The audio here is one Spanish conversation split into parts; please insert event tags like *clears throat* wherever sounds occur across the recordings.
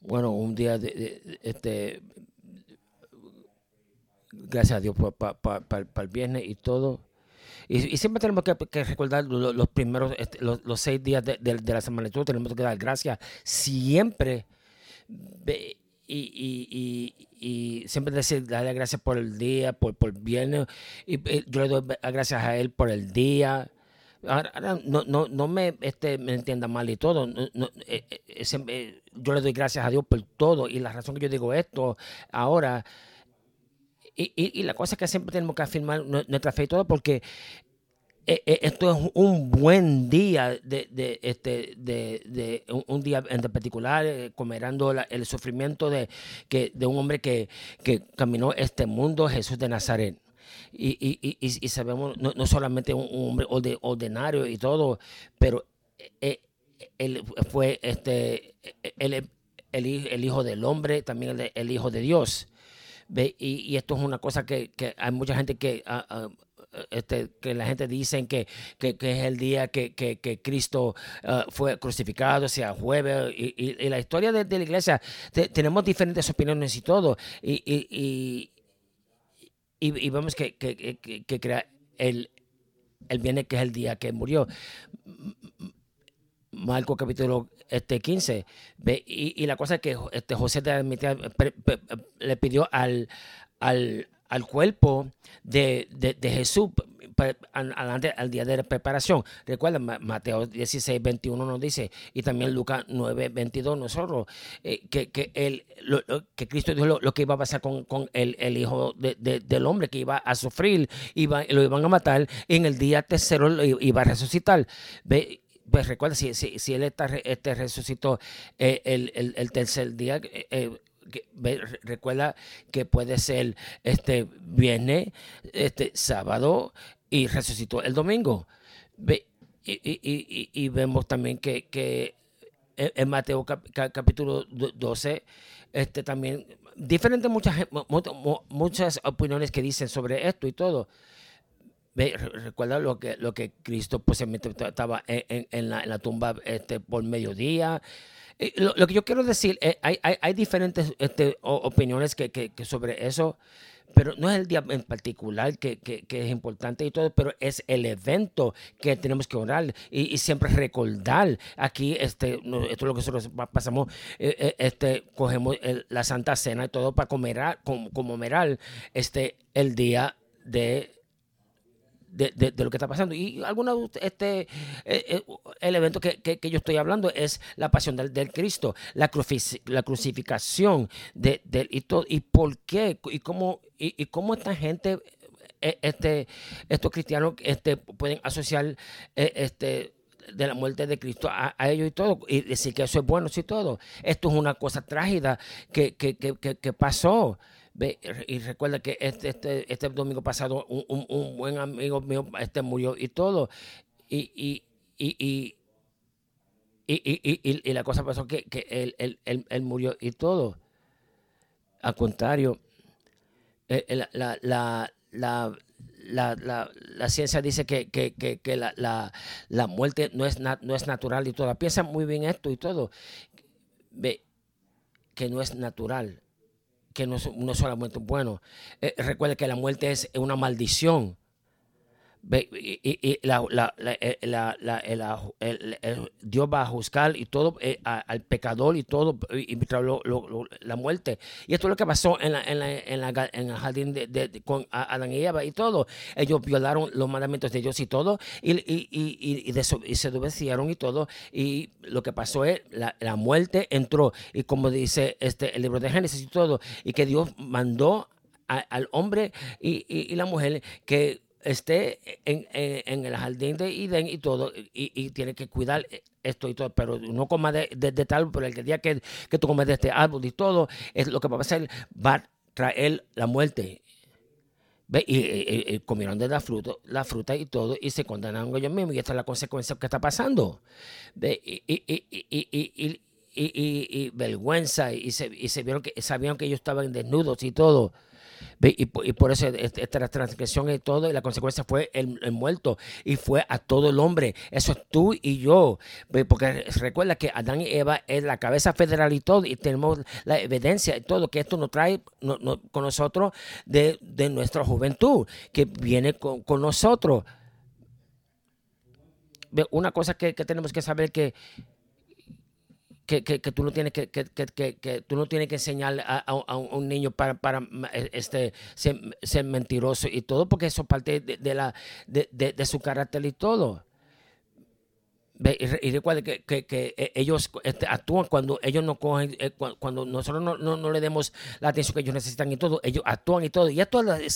bueno, un día de, este gracias a Dios para el viernes y todo. Y, siempre tenemos que, recordar los, primeros, este, los, seis días de, la semana. Todos tenemos que dar gracias siempre. Y, siempre decir, darle gracias por el día, por, por el viernes. Y, yo le doy gracias a Él por el día. Ahora, no, no, no me, este, me entienda mal y todo. No, eh, eh, eh, yo le doy gracias a Dios por todo. Y la razón que yo digo esto ahora y, y, la cosa es que siempre tenemos que afirmar nuestra fe y todo, porque esto es un buen día de, de este de, de un, día en particular comerando el sufrimiento de que de un hombre que, que caminó este mundo Jesús de Nazaret y, y, y, sabemos no, no, solamente un, hombre ordinario y todo pero él fue este el, el, hijo del hombre también el, hijo de Dios y, esto es una cosa que, hay mucha gente que... Ah, ah, este, que la gente dice que, que, es el día que, Cristo ah, fue crucificado, sea jueves, y, la historia de, la iglesia, tenemos diferentes opiniones y todo, y, y, vemos que, que, crea el, el viernes que es el día que murió. Marco capítulo este 15. Y, la cosa es que este José le pidió al, al, al cuerpo de, de, Jesús al día de la preparación. Recuerda, Mateo 16, 21 nos dice, y también Lucas 9, 22, nosotros, eh, que, que, el, que Cristo dijo lo, que iba a pasar con, con el, el, Hijo de, del Hombre, que iba a sufrir, iba, lo iban a matar, y en el día tercero lo iba a resucitar. ¿Ve? pues recuerda, si, si, él está, este resucitó eh, el, tercer día, eh, recuerda que puede ser este viernes, este sábado y resucitó el domingo. y, vemos también que, en Mateo capítulo 12, este también, diferentes muchas, muchas opiniones que dicen sobre esto y todo recuerda lo que, lo que Cristo pues estaba en, la, tumba este, por mediodía. Lo, lo, que yo quiero decir, eh, hay, hay, diferentes este, opiniones que, que, sobre eso, pero no es el día en particular que, que, es importante y todo, pero es el evento que tenemos que orar y, siempre recordar. Aquí, este, esto es lo que nosotros pasamos, eh, eh, este, cogemos la Santa Cena y todo para comer, conmemorar este, el día de de, de, lo que está pasando. Y alguna este eh, eh, el evento que, que, yo estoy hablando es la pasión del, del Cristo, la, la crucificación de, y todo. ¿Y por qué? ¿Y cómo, y, cómo esta gente, eh, este, estos cristianos este, pueden asociar este de la muerte de Cristo a, ellos y todo, y decir que eso es bueno y todo. Esto es una cosa trágica que, que, que, pasó y recuerda que este, este, este domingo pasado un, un, buen amigo mío este murió y todo. Y, y, y, y, y la cosa pasó que, que él, él, él, él, murió y todo. Al contrario, eh, eh, la, la, la, la, ciencia dice que, que, que, la, muerte no es, no es natural y todo. Piensa muy bien esto y todo. Ve, que no es natural que no, no solamente bueno. Eh, recuerde que la muerte es una maldición y, la, la, la, el, Dios va a juzgar y todo eh, al pecador y todo y, la muerte. Y esto es lo que pasó en, la, en, en, en el jardín de, con Adán y Eva y todo. Ellos violaron los mandamientos de Dios y todo y, y, y, se desobedecieron y todo y lo que pasó es la, muerte entró. Y como dice este el libro de Génesis y todo y que Dios mandó al hombre y la mujer que esté en, en, el jardín de Eden y todo, y, tiene que cuidar esto y todo, pero no coma de, tal, pero el día que, que tú comes de este árbol y todo, es lo que va a pasar, va a traer la muerte. ¿Ve? Y, comieron de la fruta, la fruta y todo, y se condenaron ellos mismos, y esta es la consecuencia que está pasando. ¿Ve? Y, vergüenza, y se, se vieron que sabían que ellos estaban desnudos y todo. Y, por eso esta transgresión y todo, y la consecuencia fue el, muerto, y fue a todo el hombre. Eso es tú y yo. Porque recuerda que Adán y Eva es la cabeza federal y todo, y tenemos la evidencia y todo, que esto nos trae con nosotros de, nuestra juventud, que viene con, nosotros. Una cosa que, que tenemos que saber que que, que, tú no tienes que, que, tú no tienes que enseñar a, un niño para, para e, este, ser, mentiroso y todo, porque eso parte de, la, de, su carácter y todo. Y, recuerda que, e, ellos este, actúan cuando ellos no cogen, eh, cuando nosotros no, no, le demos la atención que ellos necesitan y todo, ellos actúan y todo. Y esto es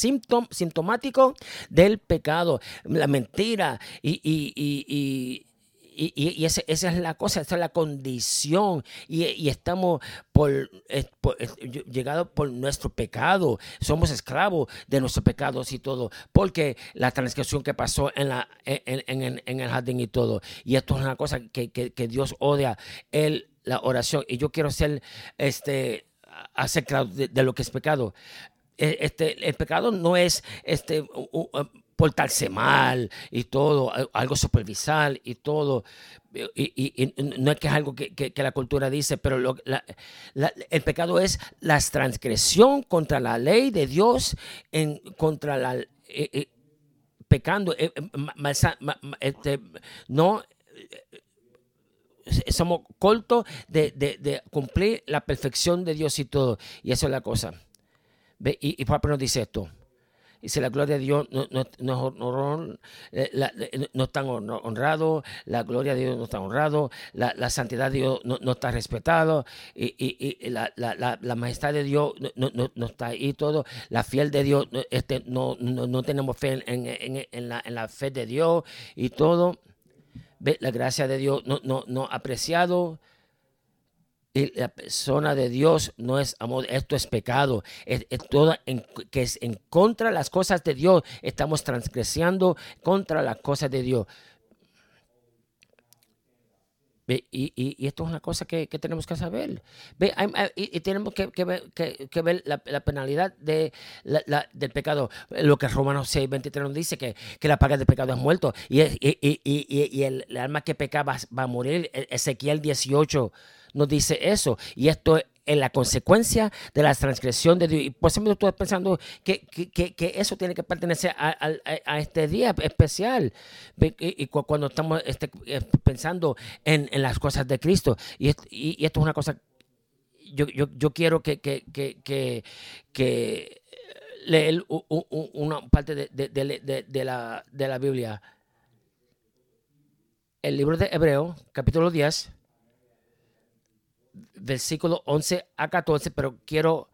sintomático del pecado, la mentira y, y y, y esa, es la cosa, esa es la condición. Y, estamos llegados por nuestro pecado. Somos esclavos de nuestros pecados y todo. Porque la transgresión que pasó en, en, en, el jardín y todo. Y esto es una cosa que, que, Dios odia, el, la oración. Y yo quiero ser este, acerca de, de lo que es pecado. E, este, el pecado no es este, portarse mal y todo, algo supervisar y todo. Y, no es que es algo que, la cultura dice, pero el pecado es la transgresión contra la ley de Dios, en, contra la... Eh, eh, pecando, eh, este, no somos cortos de, de, cumplir la perfección de Dios y todo. Y eso es la cosa. Y, y Papa nos dice esto si la gloria de Dios no, no, no, eh, eh, no está honrado, la gloria de Dios no está honrado, la, la santidad de Dios no, está respetado, y, y, la, la, la, majestad de Dios no, está ahí todo, la fiel de Dios, este, no, no, tenemos fe en, en, en, la, en la fe de Dios y todo. La gracia de Dios no, no, no apreciado, la persona de Dios no es amor, esto es pecado, es, todo que es en contra de las cosas de Dios, estamos transgresiando contra las cosas de Dios. Y, esto es una cosa que, tenemos que saber. y, tenemos que, ver, la, penalidad de, del pecado. Lo que Romanos 6, 23 nos dice, que, la paga del pecado es muerto. Y, el, el, alma que peca va, va a morir. E, Ezequiel 18 nos dice eso. Y esto es la consecuencia de la transgresión de Dios. Y por eso me estoy pensando que, eso tiene que pertenecer a, este día especial. Y, cuando estamos este, eh, pensando en, las cosas de Cristo. Y, esto es una cosa, yo, quiero que, que, leer una parte de, la, de la Biblia. El libro de Hebreo, capítulo 10 versículo 11 a 14, pero quiero,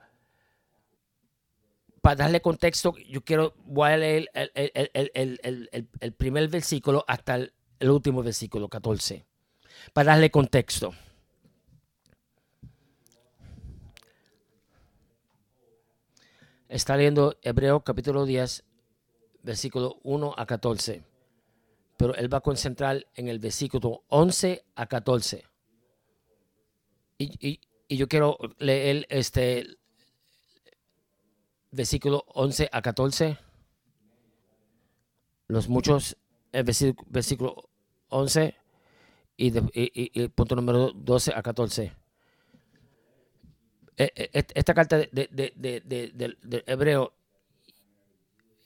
para darle contexto, yo quiero, voy a leer el, primer versículo hasta el, último versículo, 14, para darle contexto. Está leyendo Hebreo capítulo 10, versículo 1 a 14. Pero él va a concentrar en el versículo 11 a 14. Y, yo quiero leer este versículo 11 a 14. Los muchos, el versículo 11 y, el punto número 12 a 14. E, e, esta carta de, de, hebreo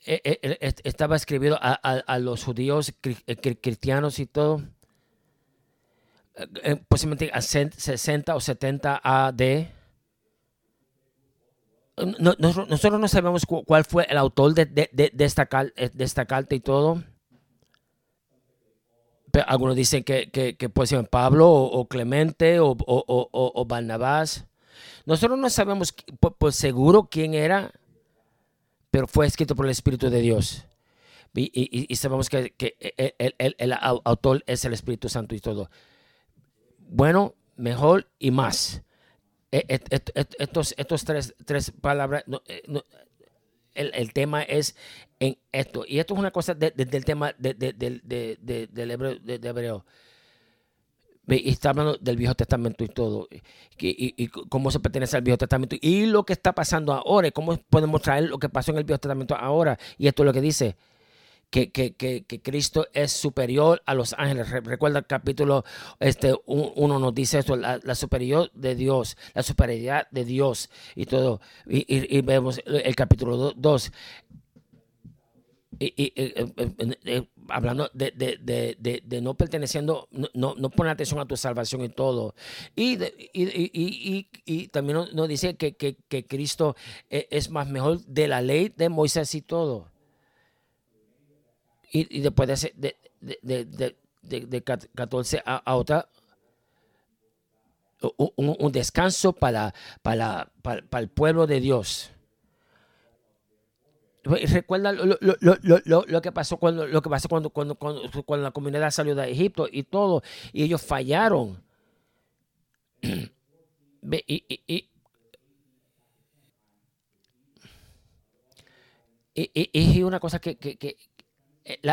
e, estaba escribido a, a, los judíos cristianos y todo eh, eh, posiblemente a 60 o 70 AD. nosotros no sabemos cuál fue el autor de, de, de, esta, eh, de esta carta y todo. Algunos dicen que, que, puede ser Pablo o, Clemente o, o, o, Barnabás. Nosotros no sabemos por, seguro quién era, pero fue escrito por el Espíritu de Dios. Y, y, sabemos que, que el, el, el, autor es el Espíritu Santo y todo bueno, mejor y más. E, e, estos, estos tres, tres palabras, eh, el, tema es en esto. Y esto es una cosa del tema de, del hebreo. De, hebreo. Y está hablando del Viejo Testamento y todo, y, cómo se pertenece al Viejo Testamento, y lo que está pasando ahora, y cómo podemos traer lo que pasó en el Viejo Testamento ahora. Y esto es lo que dice, que, que, que, Cristo es superior a los ángeles. Recuerda el capítulo este, nos dice esto, la, superior de Dios, la superioridad de Dios y todo. Y, vemos el capítulo 2 y, eh, eh, eh, hablando de, no perteneciendo, no, no poner atención a tu salvación y todo. Y, y también nos, dice que, Cristo es más mejor de la ley de Moisés y todo. Y, después de, de, 14 a, otra, un, descanso para, para, para el pueblo de Dios. Recuerda lo, lo, lo, lo, que pasó cuando lo que pasó cuando, cuando, cuando, la comunidad salió de Egipto y todo, y ellos fallaron. *clears throat* y, y, y, y, una cosa que, que él,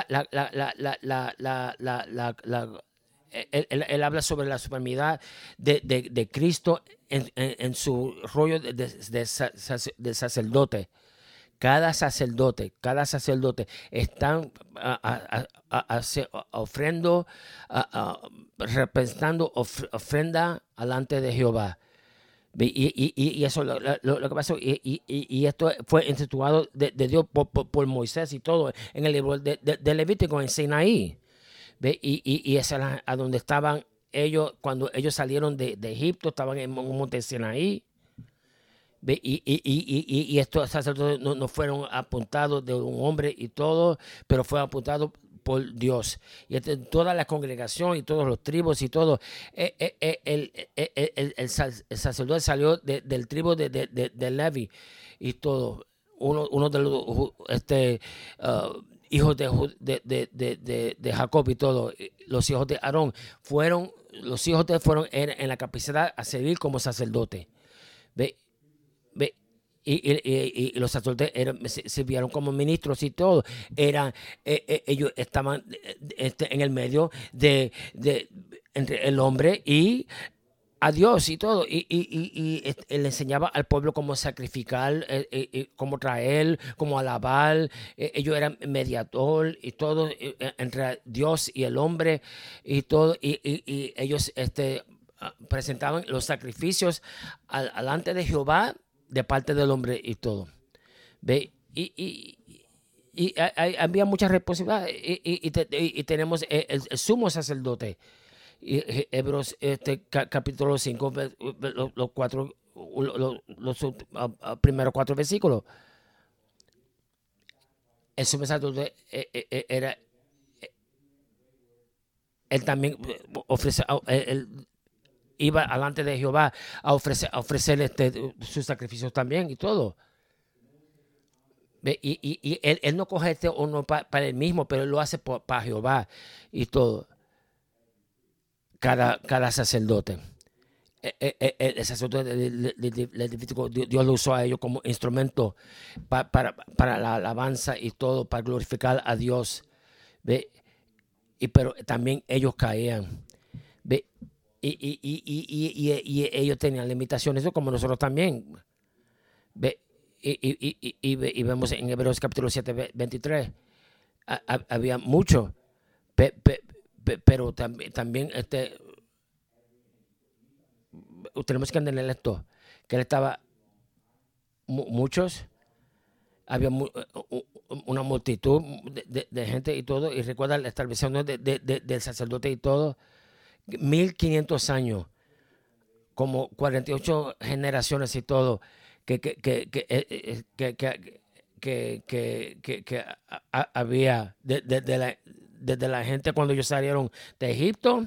habla sobre la supremidad de, Cristo en, en, su rollo de, sacerdote cada sacerdote, cada sacerdote están ofrendo, representando ofrenda delante de Jehová. Y, eso lo, lo, que pasó, y, esto fue instituado de, Dios por, Moisés y todo en el libro de, Levítico en Sinaí. Y, es a, donde estaban ellos, cuando ellos salieron de, Egipto, estaban en un monte Sinaí. Y, y, y, y, estos sacerdotes no, fueron apuntados de un hombre y todo, pero fue apuntado por Dios. Y este, toda la congregación y todos los tribus y todo, el, sacerdote salió del tribu de, de, de, Levi y todo. Uno, uno de los este, uh, hijos de, de, de, Jacob y todo, los hijos de Aarón, fueron, los hijos de fueron en, en la capacidad a servir como sacerdote. Y, los sacerdotes se, vieron como ministros y todo. Eran, eh, eh, ellos estaban este, en el medio de, entre el hombre y a Dios y todo. Y, y, le enseñaba al pueblo cómo sacrificar, eh, cómo traer, cómo alabar. ellos eran mediador y todo entre Dios y el hombre y todo. Y, ellos este, ah, presentaban los sacrificios delante de Jehová de parte del hombre y todo. ¿Ve? Y, y, y había muchas responsabilidades y, tenemos el, sumo sacerdote. Hebreos este, capítulo 5, los, cuatro, los, primeros cuatro versículos. El sumo sacerdote eh, eh, eh, era él también ofrece, él, iba alante de Jehová a ofrecer, a ofrecer este, sus sacrificios también y todo. Y, y, él, no coge este uno para él mismo, pero él lo hace para Jehová y todo. Cada, cada sacerdote. E, e, e, el, sacerdote Dios lo usó a ellos como instrumento para, para, la alabanza y todo, para glorificar a Dios. ¿Ve? Y, pero también ellos caían. ¿Ve? Y, y, y, y, ellos tenían limitaciones, como nosotros también. Ve, y, vemos en Hebreos capítulo 7, 23, había mucho, pero también, también este, tenemos que entender esto, que él estaba, muchos, había una multitud de, gente y todo, y recuerda la establecimiento del sacerdote y todo, 1500 años, como 48 generaciones y todo, que, que, que, había desde la, la gente cuando ellos salieron de Egipto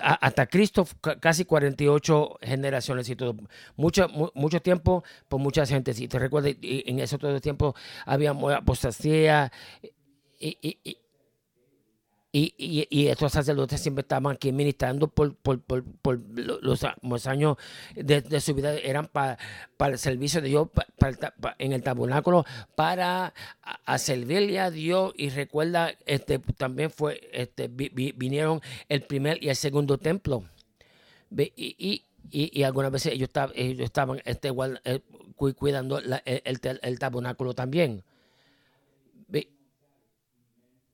hasta Cristo, casi 48 generaciones y todo. Mucho, mucho tiempo por mucha gente. Si te recuerdas, en ese todo tiempo había apostasía y, y, y, estos sacerdotes siempre estaban aquí ministrando por, por, por, los, años de, su vida, eran para, para el servicio de Dios en el tabernáculo, para servirle a Dios. Y recuerda, este, también fue, este, vinieron el primer y el segundo templo. Y, y, algunas veces ellos, estaban, ellos estaban este, eh, cuidando el, el, el tabernáculo también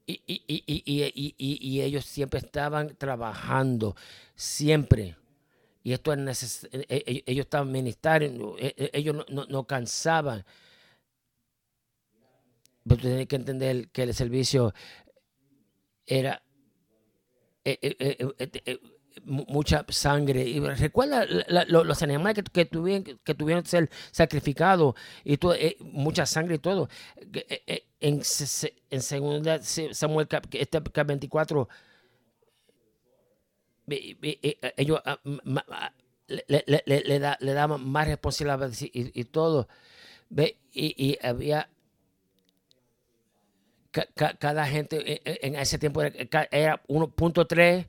y, y, y, y, ellos siempre estaban trabajando, siempre. Y esto es e, e, e, ellos estaban ministrando, ellos no, no, cansaban. Pero tú tienes que entender que el servicio era mucha sangre. Y recuerda los animales que, tuvieron, que tuvieron ser sacrificados y eh, mucha sangre y todo. Eh, eh, en, en segunda Samuel cap, este, 24, ellos ah, le, le, le, da, le daban más responsabilidad y, todo. Y, y había cada gente en ese tiempo era 1.3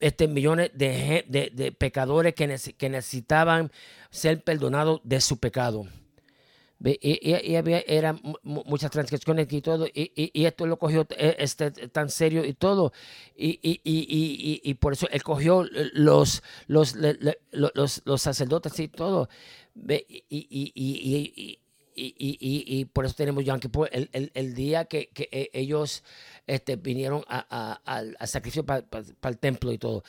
este, millones de, de, pecadores que, necesitaban ser perdonados de su pecado. Y, había eran muchas transgresiones y todo, y, esto lo cogió eh, este, tan serio y todo, y, por eso él cogió los, los, los, los sacerdotes y todo, y, y, por eso tenemos Yom Kippur, el, el, el día que, que, e, ellos este, vinieron a, al sacrificio para el templo y todo.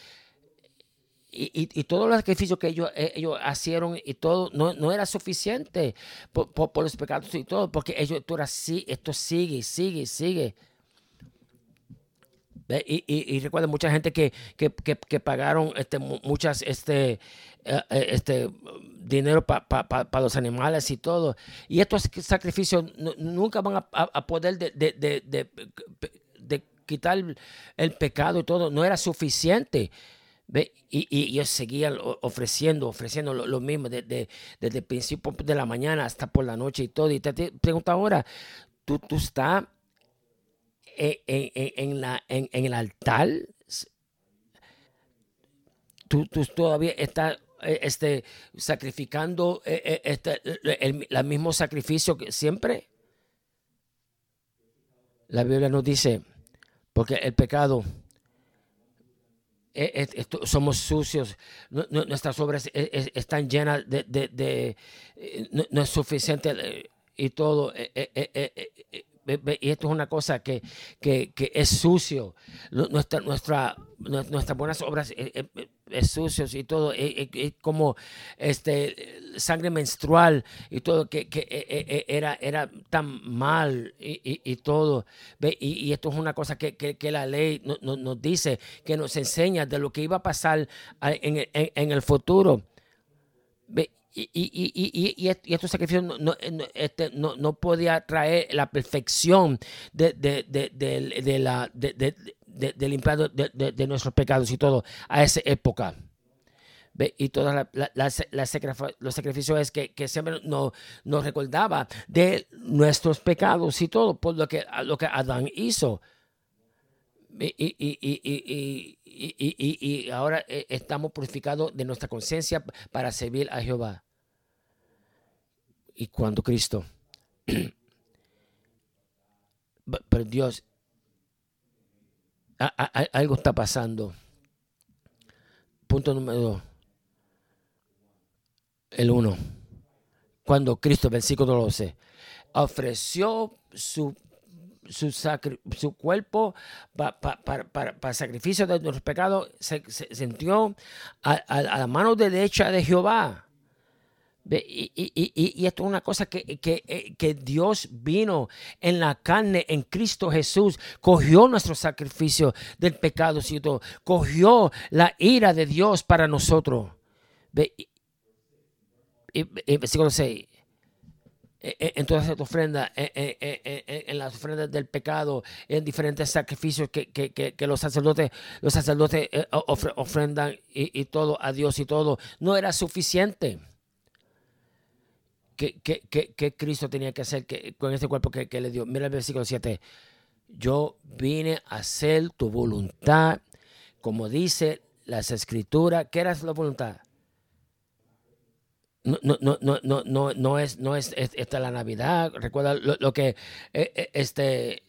Y, y, todos los sacrificios que ellos, e, ellos hicieron y todo, no, no era suficiente por, por, los pecados y todo, porque ellos, esto, era, esto sigue, sigue, sigue. Y, y, recuerda mucha gente que, que, que, pagaron este, muchas este, este, dinero para los animales y todo. Y estos sacrificios nunca van a, poder de, de, de, quitar el pecado y todo. No era suficiente. Y, y, ellos seguían ofreciendo, ofreciendo lo, mismo desde, desde el principio de la mañana hasta por la noche y todo. Y te, pregunto ahora, ¿tú, tú estás en, la, en, el altar, tú, todavía estás eh, este, sacrificando eh, eh, este, el, mismo sacrificio que siempre. La Biblia nos dice, porque el pecado, somos sucios, nuestras obras están llenas de, no, es suficiente y todo y esto es una cosa que, que, que es sucio. Nuestra, nuestra, nuestras buenas obras eh, eh, sucios y todo, es, como este sangre menstrual y todo, que, que eh, era, era tan mal y, todo. Y, esto es una cosa que, que la ley nos dice, que nos enseña de lo que iba a pasar en, en, en el futuro. Y, y, y, y, estos sacrificios no, no, este, no, no podía traer la perfección de, de, de, de la, de, de, de, nuestros pecados y todo a esa época. Y todos los sacrificios es que, que siempre nos, recordaba de nuestros pecados y todo por lo que, lo que Adán hizo. Y, y, ahora eh, estamos purificados de nuestra conciencia para servir a Jehová y cuando Cristo, *clears throat* pero Dios, algo está pasando. Punto número dos. El uno. Cuando Cristo, versículo 12, ofreció su, su, su cuerpo para sacrificio de nuestros pecados, se, sintió a, a, la mano derecha de Jehová y, esto es una cosa que, que, eh, que, Dios vino en la carne, en Cristo Jesús, cogió nuestro sacrificio del pecado, cogió la ira de Dios para nosotros. Versículo 6. E, e, en todas estas ofrendas, e, en, las ofrendas del pecado, en diferentes sacrificios que, que, los sacerdotes, los sacerdotes eh, ofrendan y todo a Dios y todo, no era suficiente. ¿Qué, Cristo tenía que hacer con ese cuerpo que, le dio? Mira el versículo 7. yo vine a hacer tu voluntad, como dice las escrituras. ¿Qué era la voluntad? No, no, no, no, no, no es, no es, esta la Navidad. Recuerda lo, que eh, eh, este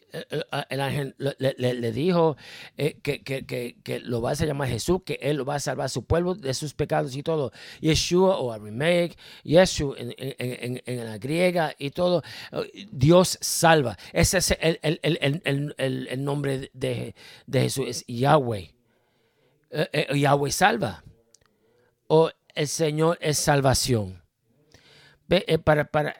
el ángel le, dijo eh, que, que, que, que, lo vas a llamar Jesús, que él lo va a salvar a su pueblo de sus pecados y todo. Yeshua o remake, Yeshua en, en, en, la griega y todo. Dios salva. Ese es el, el, el, el nombre de, de, Jesús, es Yahweh. Yahweh salva. O el Señor es salvación. Eh, para, para,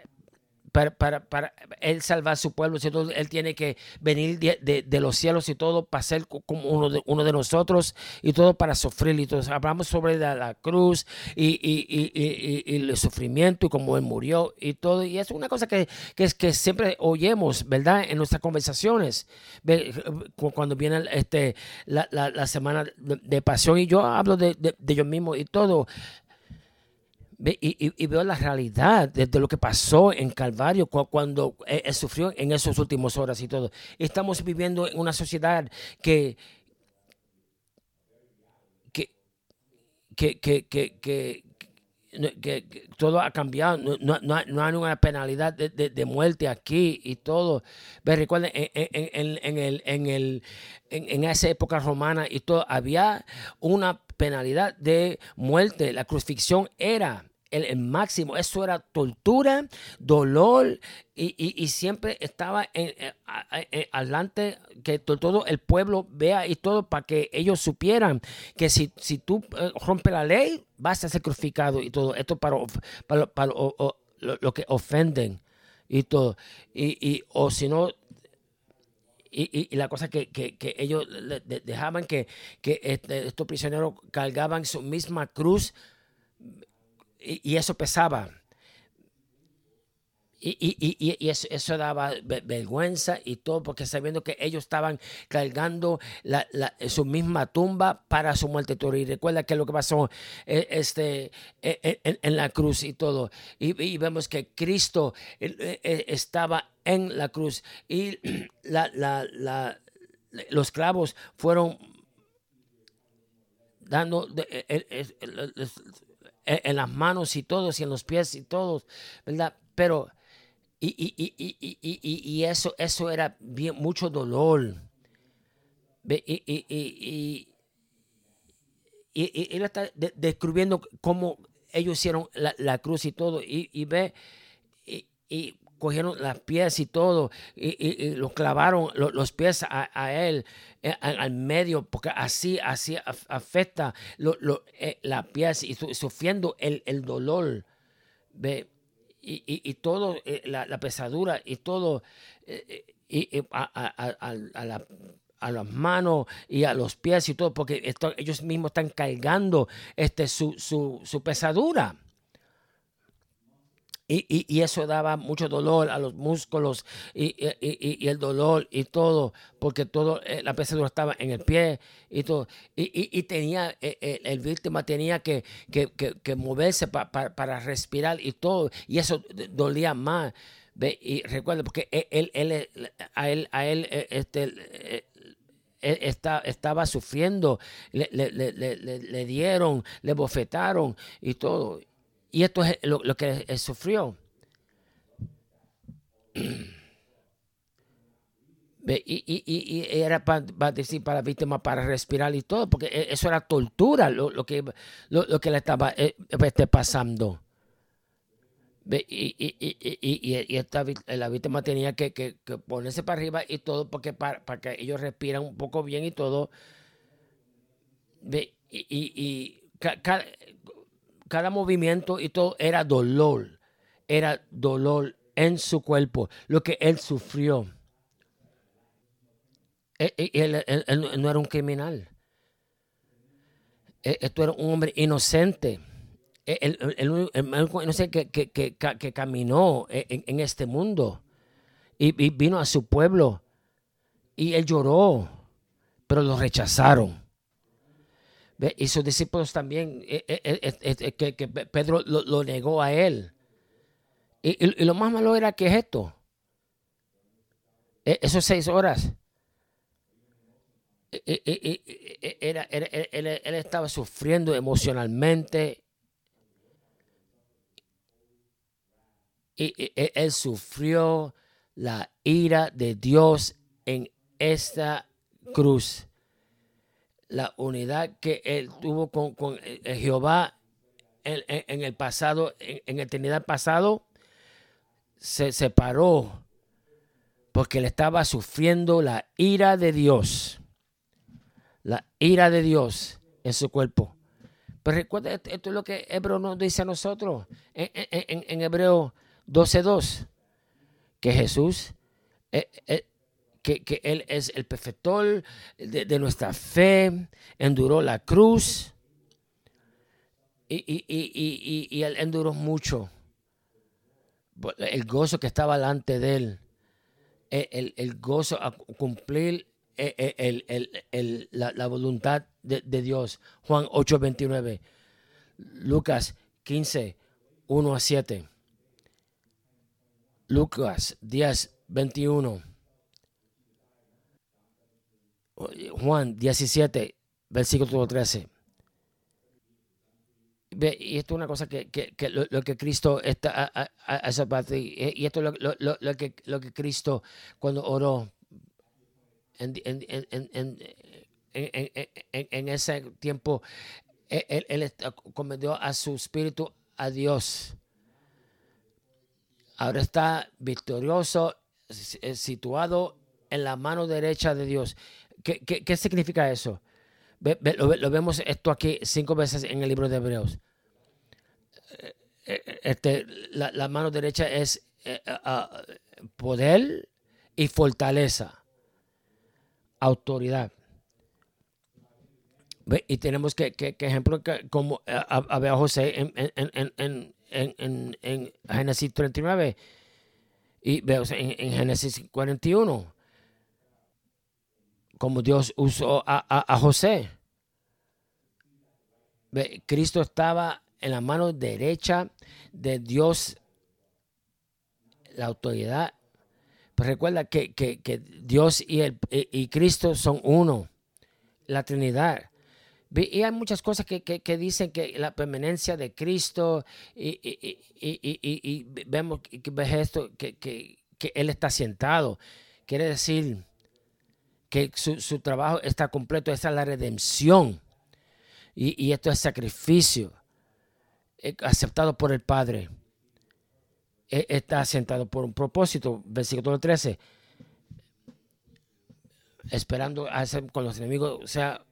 para, para, para, él salvar su pueblo, él tiene que venir de, de, los cielos y todo para ser como uno de, uno de nosotros y todo para sufrir. Y todo. Hablamos sobre la, cruz y, y, y, y, el sufrimiento y cómo él murió y todo. Y es una cosa que, que, es, que siempre oyemos, ¿verdad? En nuestras conversaciones, cuando viene este, la, la, la semana de, pasión y yo hablo de, de, de yo mismo y todo y, veo la realidad de, lo que pasó en Calvario cuando él, sufrió en esas últimas horas y todo. Estamos viviendo en una sociedad que, que, que, que, todo ha cambiado, no, no, no hay una penalidad de, de, muerte aquí y todo. recuerden, en, en, en, el, en, el, en, esa época romana y todo, había una penalidad de muerte. La crucifixión era el, máximo. Eso era tortura, dolor y, siempre estaba en, adelante que todo el pueblo vea y todo para que ellos supieran que si, si tú eh, rompes la ley vas a ser crucificado y todo. Esto para, para, lo, que ofenden y todo. Y, o si no, y, la cosa que, que, ellos dejaban que, que este, estos prisioneros cargaban su misma cruz y, eso pesaba. Y, y, y eso, eso, daba vergüenza y todo, porque sabiendo que ellos estaban cargando la, su misma tumba para su muerte. Y recuerda que lo que pasó eh, este, eh, eh, en, la cruz y todo. Y, vemos que Cristo estaba en la cruz y *clears throat* la, la, los clavos fueron dando en, las manos y todos y en los pies y todos, ¿verdad? Pero, y, y, y, y eso, eso era bien, mucho dolor. Y, y, él está describiendo cómo ellos hicieron la, la cruz y todo, y, ve, y, cogieron las pies y todo y, y, los clavaron los pies a, él eh, al medio porque así así afecta lo, lo, eh, las pies y sufriendo el, el dolor ¿ve? Y, y, todo eh, la, pesadura y todo y, a, a, la, a las manos y a los pies y todo, porque ellos mismos están cargando este, su, su, su pesadura. Y, y, eso daba mucho dolor a los músculos y, y, el dolor y todo, porque todo eh, la pesadura estaba en el pie y todo. Y, tenía, eh, eh, el víctima tenía que, que, que, moverse para respirar y todo, y eso dolía más. Y recuerda, porque él, él, a él, a él este, está, estaba sufriendo, le, le, le, le, dieron, le bofetaron y todo. Y esto es lo, que él sufrió. *clears throat* Y, era para, decir para la víctima para respirar y todo, porque e, eso era tortura lo, que, lo, que le estaba eh, este, pasando. Y, esta, la víctima tenía que, ponerse para arriba y todo, porque para, que ellos respiran un poco bien y todo. Y, cada movimiento y todo era dolor, era dolor en su cuerpo, lo que él sufrió. E, e, él, no era un criminal. E, esto era un hombre inocente. El, inocente que, que, caminó en, este mundo y, y, vino a su pueblo y él lloró, pero lo rechazaron. Y sus discípulos también, eh, eh, eh, que, Pedro lo, negó a él. Y, lo más malo era que es esto. Esos seis horas era, él, estaba sufriendo emocionalmente. Y, él sufrió la ira de Dios en esta cruz. La unidad que él tuvo con, eh, Jehová en, el pasado, en, en eternidad pasado, se separó porque él estaba sufriendo la ira de Dios. La ira de Dios en su cuerpo. Pero recuerda, esto es lo que Hebreo nos dice a nosotros en, en, en Hebreo 12.2, que Jesús, eh, eh, que, que, Él es el perfector de, de, nuestra fe, enduró la cruz y, y, y, y, Él enduró mucho. El gozo que estaba delante de Él el, el gozo a cumplir eh, eh, el, la, voluntad de, Dios. Juan 8, 29. Lucas 15, 1 a 7. Lucas 10, 21. Juan 17, versículo 13 y esto es una cosa que, lo, que Cristo está parte, y esto es lo, que, lo que Cristo cuando oró en, ese tiempo, e, él, él, a su espíritu a Dios. Ahora está victorioso, eh, situado en la mano derecha de Dios. ¿Qué, qué significa eso? lo, vemos esto aquí cinco veces en el libro de Hebreos. Eh, eh, este, la, mano derecha es eh, poder y fortaleza, autoridad. Y tenemos que, que, ejemplo, como a, ver a José en, en, en, en, Génesis 39 y veo en, Génesis 41 como Dios usó a, José. Cristo estaba en la mano derecha de Dios, la autoridad. Pero recuerda que, Dios y, el, y Cristo son uno, la Trinidad. Y hay muchas cosas que, dicen que la permanencia de Cristo y, y vemos que esto, que, Él está sentado. Quiere decir que su, trabajo está completo, esa es la redención. Y, esto es sacrificio eh, aceptado por el Padre. E, está sentado por un propósito, versículo 13. Esperando hacer con los enemigos sea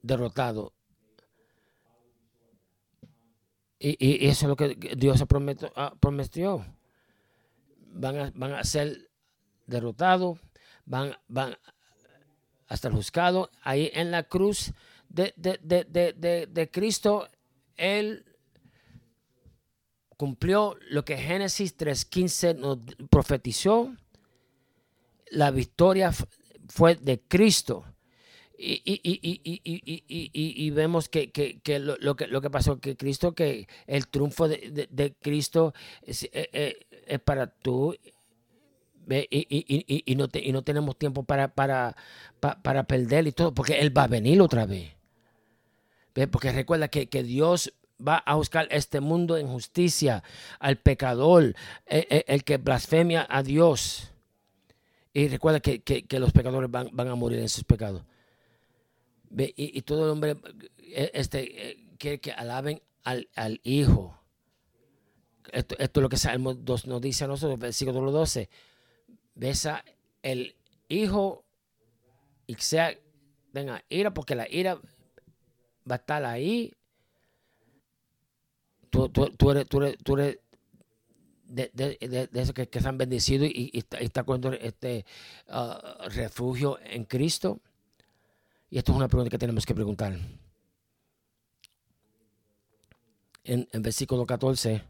derrotado. Y, eso es lo que Dios prometió. Prometió. Van a, van a ser derrotado, van, van hasta el juzgado. Ahí en la cruz de, de, Cristo, Él cumplió lo que Génesis 3.15 nos profetizó. La victoria fue de Cristo. Y, y, vemos que, lo, que lo que pasó que Cristo, que el triunfo de, Cristo es, eh, eh, es, para tú y, y, no y no tenemos tiempo para, para, para, perder y todo, porque Él va a venir otra vez. Porque recuerda que, Dios va a buscar este mundo en justicia al pecador, e, e, el, que blasfemia a Dios. Y recuerda que, los pecadores van, van, a morir en sus pecados. Y, todo el hombre e, este, quiere que alaben al, al Hijo. Esto, esto, es lo que Salmo 2 nos dice a nosotros, versículo 12 besa el hijo y sea tenga ira, porque la ira va a estar ahí. Tú, tú, eres, tú eres, de, de, de, esos que, que están bendecidos y, y, está, está con este uh, refugio en Cristo. Y esto es una pregunta que tenemos que preguntar. En, en versículo 14,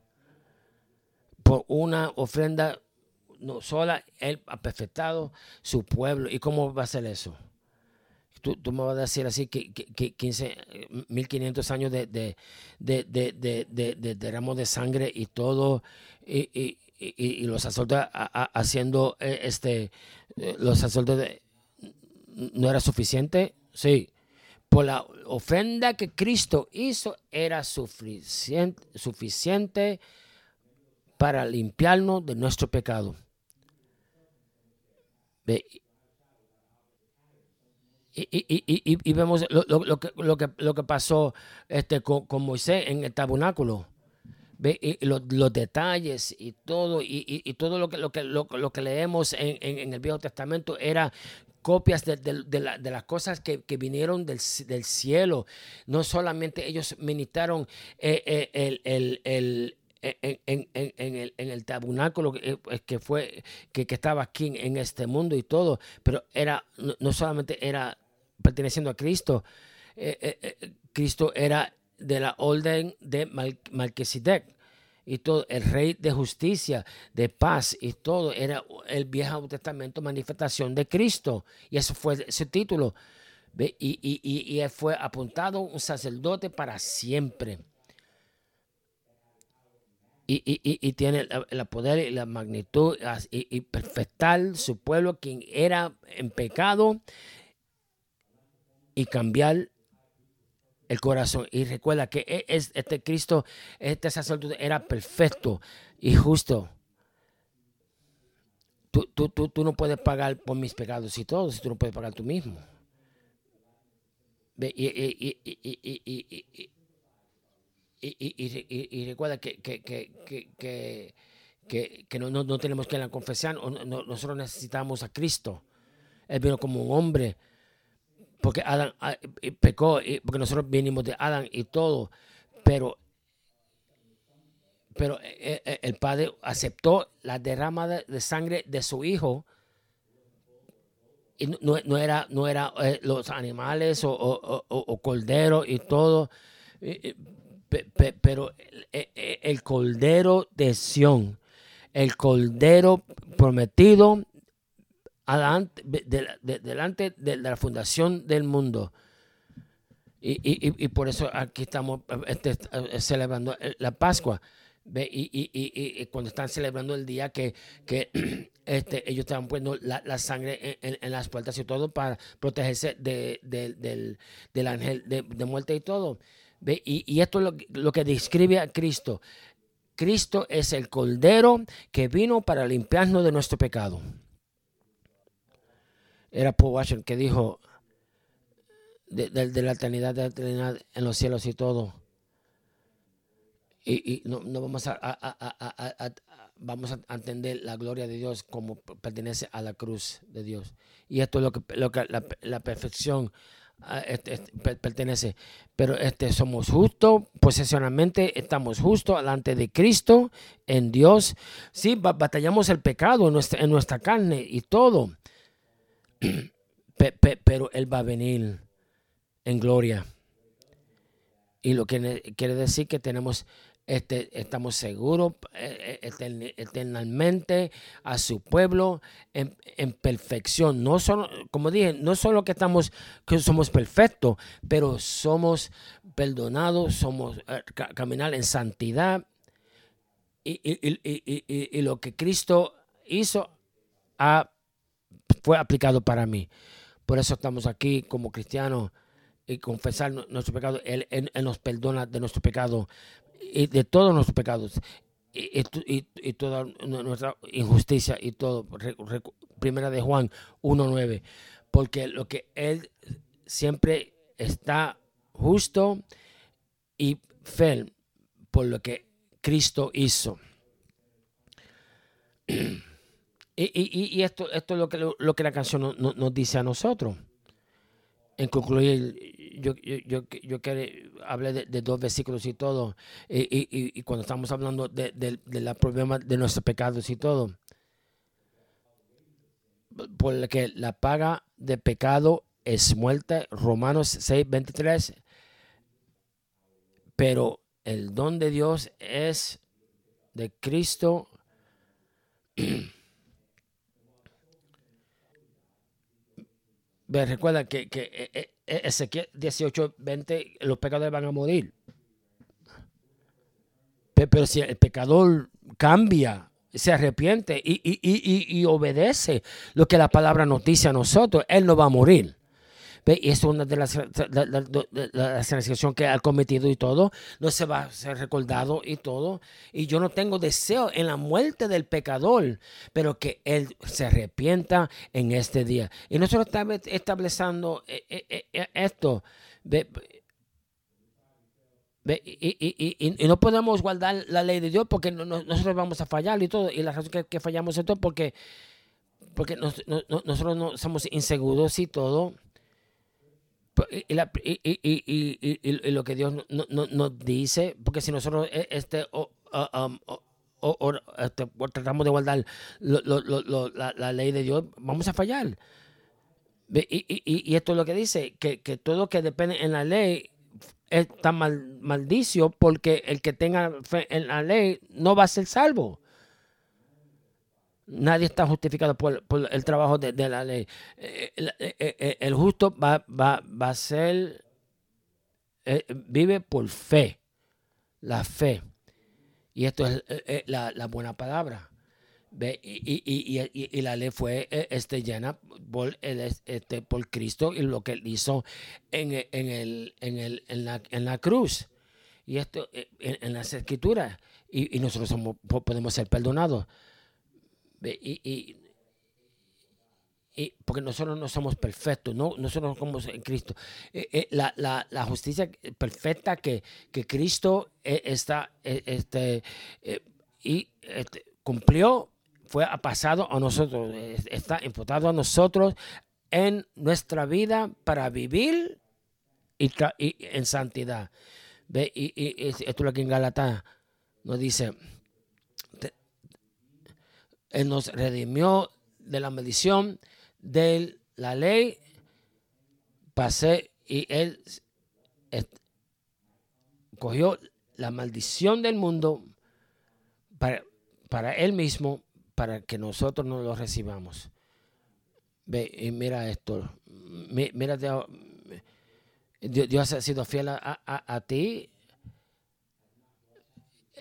por una ofrenda no sola, Él ha perfectado su pueblo. ¿Y cómo va a ser eso? Tú, tú me vas a decir así que, que, 15, 1500 años de, de, de, de, de, ramos de sangre y todo, y, y, y, y los sacerdotes haciendo eh, este, eh, los sacerdotes no era suficiente, sí. Por la ofrenda que Cristo hizo era suficiente, suficiente para limpiarnos de nuestro pecado. Y, vemos lo, que, lo, que, lo que pasó este, con, Moisés en el tabernáculo. los, detalles y todo, y, todo lo que, lo que, lo, que leemos en, en, el Viejo Testamento era copias de, de, las cosas que, vinieron del, cielo. No solamente ellos ministraron eh, eh, el, el, en, el, en tabernáculo que, eh, fue que, estaba aquí en, este mundo y todo, pero era no, solamente era perteneciendo a Cristo, Cristo era de la orden de Mal, y todo, el rey de justicia, de paz y todo, era el viejo testamento manifestación de Cristo. Y eso fue ese título. Y, y, y, fue apuntado un sacerdote para siempre. Y, tiene el poder y la magnitud y, perfectar su pueblo, quien era en pecado, y cambiar el corazón. Y recuerda que e, es, este Cristo, este sacerdote era perfecto y justo. Tú, tú, tú, tú, no puedes pagar por mis pecados y todo, si tú no puedes pagar tú mismo. Y, y, recuerda que, que, que, que no, no, tenemos que ir a confesar, nosotros necesitamos a Cristo. Él vino como un hombre porque Adán ah, pecó, porque nosotros venimos de Adán y todo, pero, pero eh, eh, el Padre aceptó la derrama de sangre de su Hijo. Y no, era, no era eh, los animales o, o, cordero y todo, pero el cordero de Sión, el cordero prometido adelante, de, delante de, la fundación del mundo. Y, por eso aquí estamos este, celebrando la Pascua. Y, cuando están celebrando el día que, que *clears throat* este, ellos estaban poniendo la, sangre en, las puertas y todo para protegerse de, del, ángel de, muerte y todo. Y, esto es lo, que describe a Cristo. Cristo es el Cordero que vino para limpiarnos de nuestro pecado era Paul Washington que dijo de, la eternidad, de la eternidad en los cielos y todo. Y, no, vamos a, vamos a entender la gloria de Dios como pertenece a la cruz de Dios. Y esto es lo que, lo que la, perfección este, este, pertenece. Pero este, somos justos, posesionalmente estamos justos delante de Cristo, en Dios. Sí, batallamos el pecado en nuestra carne y todo *clears throat* pero Él va a venir en gloria. Y lo que quiere decir que tenemos, este, estamos seguros eh, eh, eternamente a su pueblo en, perfección. No solo, como dije, no solo que estamos, que somos perfectos, pero somos perdonados, somos eh, caminar en santidad. Y, lo que Cristo hizo fue aplicado para mí. Por eso estamos aquí como cristianos y confesar nuestro pecado. Él, nos perdona de nuestro pecado y de todos nuestros pecados y, y, toda nuestra injusticia y todo. Primera de Juan 1.9. Porque lo que Él siempre está justo y fiel por lo que Cristo hizo. *clears throat* Y, esto, esto es lo que, lo, que la canción nos dice a nosotros. En concluir, yo, yo, yo, hablé de, dos versículos y todo, y, cuando estamos hablando de, de, la problema de nuestros pecados y todo, porque la paga de pecado es muerte, Romanos 6, 23, pero el don de Dios es de Cristo *clears throat* recuerda que, que eh, eh, Ezequiel 18, 20, los pecadores van a morir. Pero, si el pecador cambia se arrepiente y, y, y, y, obedece lo que la palabra nos dice a nosotros, él no va a morir. Y es una de las, transgresiones que ha cometido y todo. No se va a ser recordado y todo. Y yo no tengo deseo en la muerte del pecador, pero que él se arrepienta en este día. Y nosotros estamos estableciendo eh, eh, eh, esto. Y, no podemos guardar la ley de Dios porque nosotros vamos a fallar y todo. Y la razón que, fallamos es todo porque, porque nosotros no somos inseguros y todo. Y, lo que Dios nos dice, porque si nosotros este, um, este tratamos de guardar la, ley de Dios, vamos a fallar. Y, esto es lo que dice, que, que todo que depende en la ley está mal, maldicio porque el que tenga fe en la ley no va a ser salvo. Nadie está justificado por, el trabajo de, la ley. Eh, eh, eh, el, justo va, va, va, a ser, vive por fe, la fe. Y esto es la, buena palabra. Y, y, y, y, la ley fue este, llena por, este, por Cristo y lo que hizo en, en, el, en, el, en, la, en la cruz. Y esto en, en las escrituras. Y, nosotros somos, podemos ser perdonados. Y, y, porque nosotros no somos perfectos, no, nosotros somos en Cristo. Eh, eh, la, la, justicia perfecta que, que Cristo eh, está, este, y este, cumplió fue pasado a nosotros, está imputado a nosotros en nuestra vida para vivir y, en santidad. ¿Ve? Y, esto es lo que en Galata nos dice, él nos redimió de la maldición de la ley. Pasé y Él cogió la maldición del mundo para, para Él mismo, para que nosotros no lo recibamos. Ve y mira esto. Mira, Dios, ha sido fiel a ti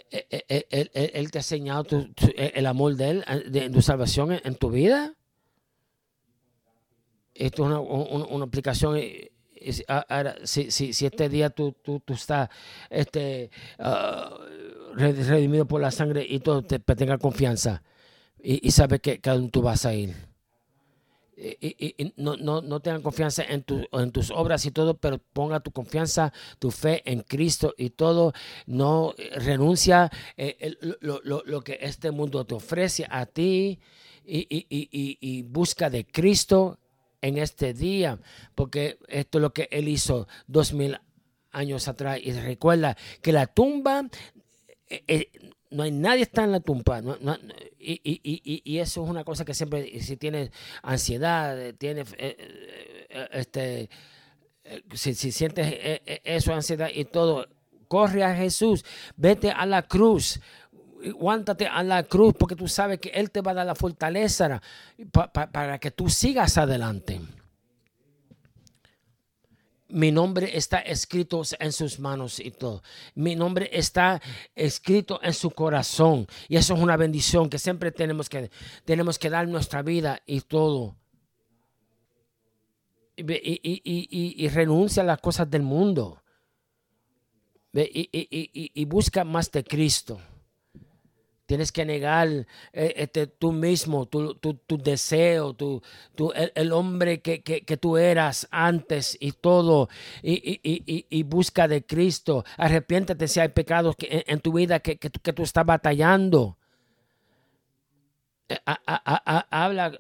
él, te ha enseñado el amor de Él, de, tu salvación en, tu vida. Esto es una, una, aplicación. Ahora, si, si, si, este día tú, tú, tú estás este, uh, redimido por la sangre y todo, te, tenga confianza y, y sabes que, que tú vas a ir y, no, no, no, tengan confianza en, en tus obras y todo, pero ponga tu confianza, tu fe en Cristo y todo. No eh, renuncia eh, lo, lo, lo, que este mundo te ofrece a ti y, busca de Cristo en este día, porque esto es lo que Él hizo dos mil años atrás. Y recuerda que la tumba eh, no hay nadie está en la tumba. y, y, y, eso es una cosa que siempre, si tienes ansiedad, tienes, eh, eh, este, eh, si, si, sientes eso, ansiedad y todo, corre a Jesús, vete a la cruz. Aguántate a la cruz porque tú sabes que Él te va a dar la fortaleza para que tú sigas adelante mi nombre está escrito en sus manos y todo. Mi nombre está escrito en su corazón. Y eso es una bendición que siempre tenemos que, tenemos que dar nuestra vida y todo. Y, y, y, renuncia a las cosas del mundo. y busca más de Cristo. Tienes que negar eh, este, tú mismo, tu, deseo, tu, el, hombre que, tú eras antes y todo, y, busca de Cristo. Arrepiéntete si hay pecados que, en, tu vida que, tú, estás batallando. Eh, habla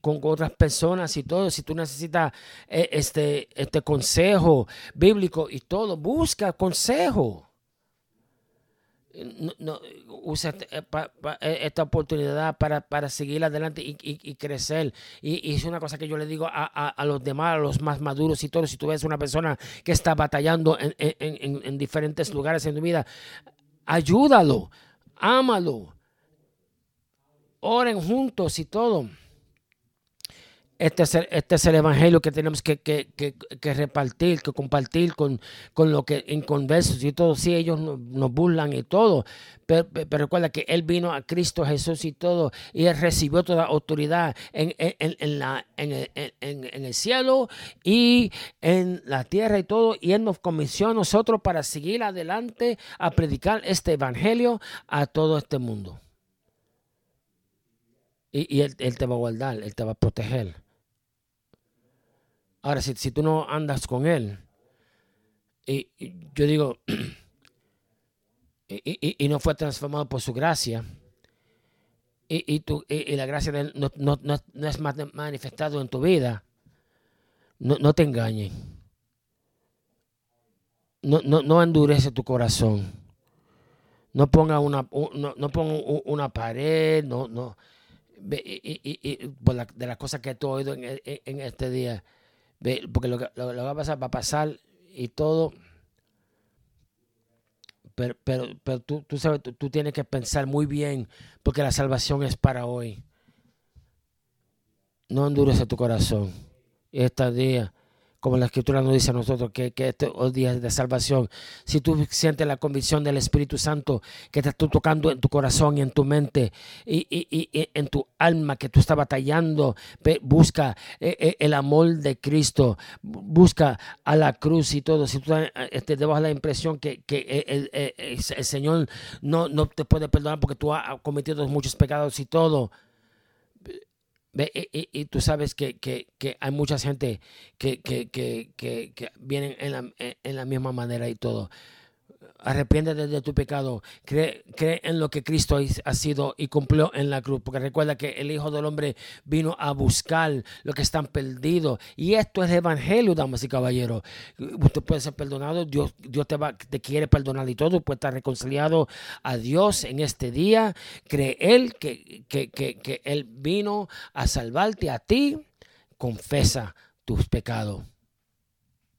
con otras personas y todo. Si tú necesitas eh, este, este consejo bíblico y todo, busca consejo no, usa eh, eh, esta oportunidad para, seguir adelante y, crecer. Y, es una cosa que yo le digo a, los demás, a los más maduros y todos, si tú ves una persona que está batallando en, diferentes lugares en tu vida, ayúdalo, ámalo, oren juntos y todo. Este es el, este es el evangelio que tenemos que, repartir, que compartir con, lo que en conversos y todo. Sí, ellos nos, burlan y todo, pero, recuerda que Él vino a Cristo Jesús y todo, y Él recibió toda autoridad en, el cielo y en la tierra y todo, y Él nos comisionó a nosotros para seguir adelante a predicar este evangelio a todo este mundo. Y, él, te va a guardar, Él te va a proteger. Ahora, si, si tú no andas con Él, y, yo digo, *clears throat* y, no fue transformado por su gracia, y, y, la gracia de Él no, no, no, es manifestado en tu vida, no, no te engañes. No, no, no endurece tu corazón. No ponga una, no, no ponga una pared, no, no. Y, de las cosas que tú has oído en este día porque lo que, va a pasar va a pasar y todo. Pero, pero, pero tú, tú sabes, tú, tú, tienes que pensar muy bien porque la salvación es para hoy. No endurece tu corazón. Este día como la escritura nos dice a nosotros, que, que este oh, día de salvación, si tú sientes la convicción del Espíritu Santo que te está tocando en tu corazón y en tu mente y, en tu alma que tú estás batallando, busca eh, eh, el amor de Cristo, busca a la cruz y todo. Si tú este, te la impresión que, el, el, Señor no, no te puede perdonar porque tú has cometido muchos pecados y todo, y, tú sabes que, hay mucha gente que, que, vienen en la, en la misma manera y todo arrepiéntete de tu pecado, cree, cree, en lo que Cristo ha sido y cumplió en la cruz, porque recuerda que el Hijo del Hombre vino a buscar lo que están perdidos. Y esto es el Evangelio, damas y caballeros. Usted puede ser perdonado, Dios, Dios te, va, te quiere perdonar y todo, puede estar reconciliado a Dios en este día. Cree Él que, que, que, que Él vino a salvarte a ti, confesa tus pecados.